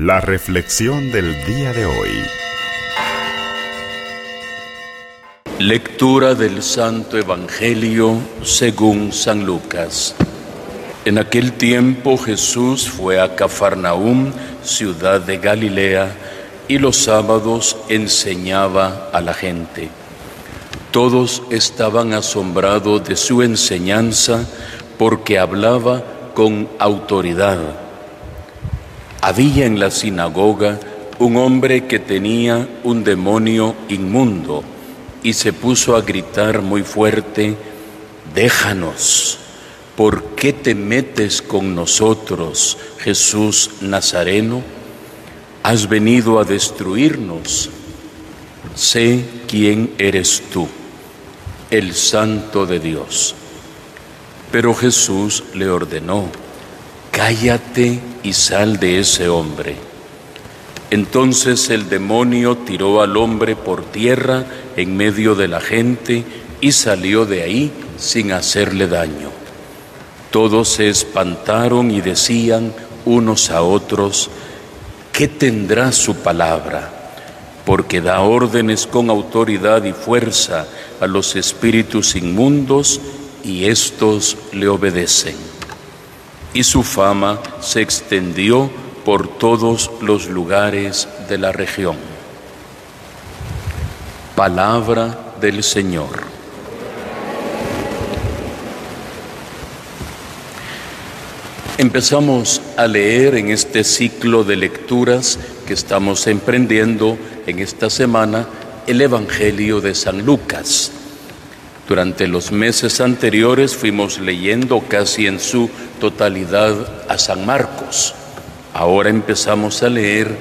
La reflexión del día de hoy. Lectura del Santo Evangelio según San Lucas. En aquel tiempo Jesús fue a Cafarnaúm, ciudad de Galilea, y los sábados enseñaba a la gente. Todos estaban asombrados de su enseñanza porque hablaba con autoridad. Había en la sinagoga un hombre que tenía un demonio inmundo y se puso a gritar muy fuerte, déjanos, ¿por qué te metes con nosotros, Jesús Nazareno? Has venido a destruirnos. Sé quién eres tú, el Santo de Dios. Pero Jesús le ordenó, cállate y sal de ese hombre. Entonces el demonio tiró al hombre por tierra en medio de la gente y salió de ahí sin hacerle daño. Todos se espantaron y decían unos a otros, ¿qué tendrá su palabra? Porque da órdenes con autoridad y fuerza a los espíritus inmundos y éstos le obedecen. Y su fama se extendió por todos los lugares de la región. Palabra del Señor. Empezamos a leer en este ciclo de lecturas que estamos emprendiendo en esta semana el Evangelio de San Lucas. Durante los meses anteriores fuimos leyendo casi en su totalidad a San Marcos. Ahora empezamos a leer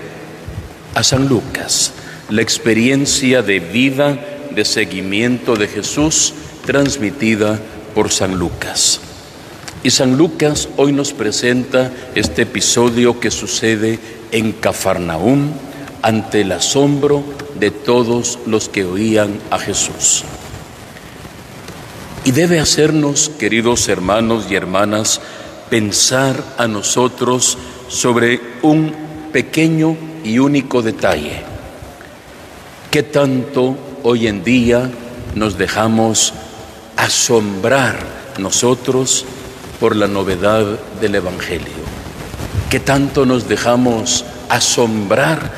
a San Lucas, la experiencia de vida, de seguimiento de Jesús transmitida por San Lucas. Y San Lucas hoy nos presenta este episodio que sucede en Cafarnaúm ante el asombro de todos los que oían a Jesús. Y debe hacernos, queridos hermanos y hermanas, pensar a nosotros sobre un pequeño y único detalle. ¿Qué tanto hoy en día nos dejamos asombrar nosotros por la novedad del Evangelio? ¿Qué tanto nos dejamos asombrar,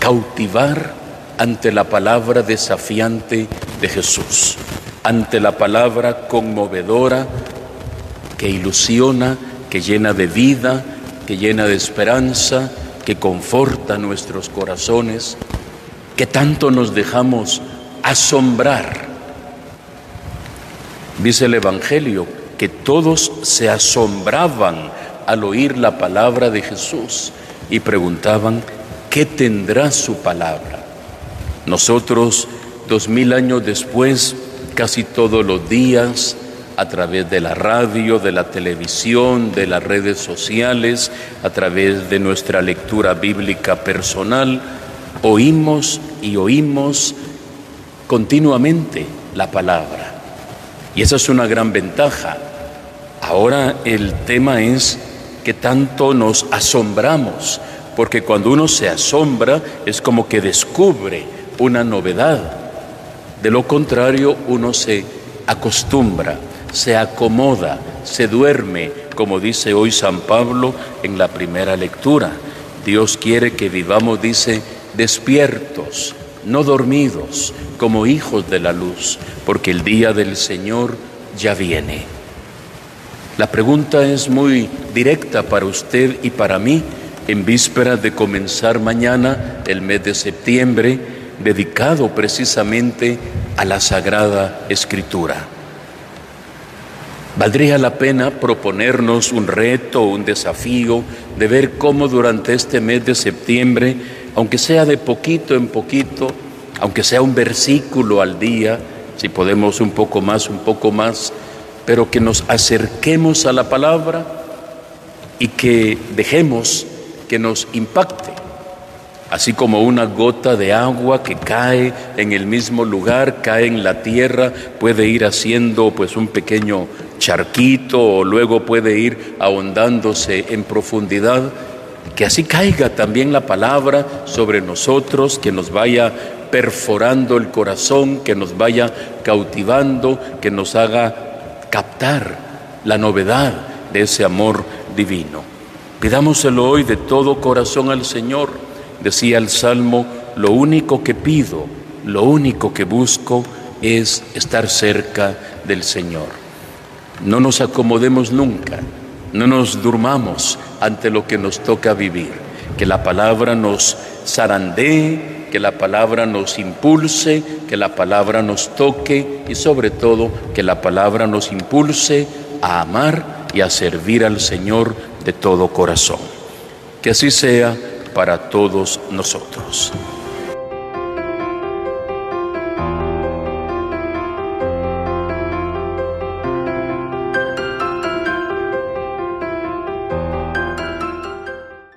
cautivar ante la palabra desafiante de Jesús? Ante la palabra conmovedora que ilusiona, que llena de vida, que llena de esperanza, que conforta nuestros corazones, que tanto nos dejamos asombrar. Dice el Evangelio que todos se asombraban al oír la palabra de Jesús y preguntaban, ¿qué tendrá su palabra? Nosotros, dos mil años después, casi todos los días a través de la radio, de la televisión, de las redes sociales, a través de nuestra lectura bíblica personal, oímos y oímos continuamente la palabra. Y esa es una gran ventaja. Ahora el tema es que tanto nos asombramos, porque cuando uno se asombra es como que descubre una novedad de lo contrario, uno se acostumbra, se acomoda, se duerme, como dice hoy San Pablo en la primera lectura. Dios quiere que vivamos, dice, despiertos, no dormidos, como hijos de la luz, porque el día del Señor ya viene. La pregunta es muy directa para usted y para mí en víspera de comenzar mañana el mes de septiembre dedicado precisamente a la Sagrada Escritura. Valdría la pena proponernos un reto, un desafío de ver cómo durante este mes de septiembre, aunque sea de poquito en poquito, aunque sea un versículo al día, si podemos un poco más, un poco más, pero que nos acerquemos a la palabra y que dejemos que nos impacte así como una gota de agua que cae en el mismo lugar, cae en la tierra, puede ir haciendo pues un pequeño charquito o luego puede ir ahondándose en profundidad. Que así caiga también la palabra sobre nosotros, que nos vaya perforando el corazón, que nos vaya cautivando, que nos haga captar la novedad de ese amor divino. Pidámoselo hoy de todo corazón al Señor. Decía el Salmo, lo único que pido, lo único que busco es estar cerca del Señor. No nos acomodemos nunca, no nos durmamos ante lo que nos toca vivir, que la palabra nos zarandee, que la palabra nos impulse, que la palabra nos toque y sobre todo que la palabra nos impulse a amar y a servir al Señor de todo corazón. Que así sea para todos nosotros.